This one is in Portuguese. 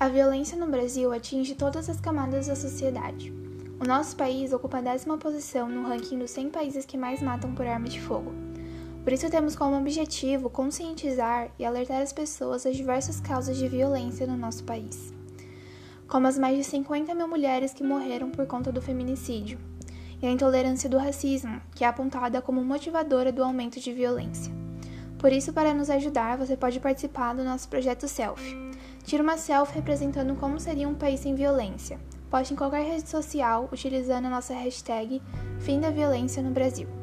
A violência no Brasil atinge todas as camadas da sociedade. O nosso país ocupa a décima posição no ranking dos 100 países que mais matam por arma de fogo. Por isso, temos como objetivo conscientizar e alertar as pessoas das diversas causas de violência no nosso país, como as mais de 50 mil mulheres que morreram por conta do feminicídio, e a intolerância do racismo, que é apontada como motivadora do aumento de violência. Por isso, para nos ajudar, você pode participar do nosso projeto Selfie Tira uma selfie representando como seria um país sem violência. Poste em qualquer rede social utilizando a nossa hashtag Fim da Violência no Brasil.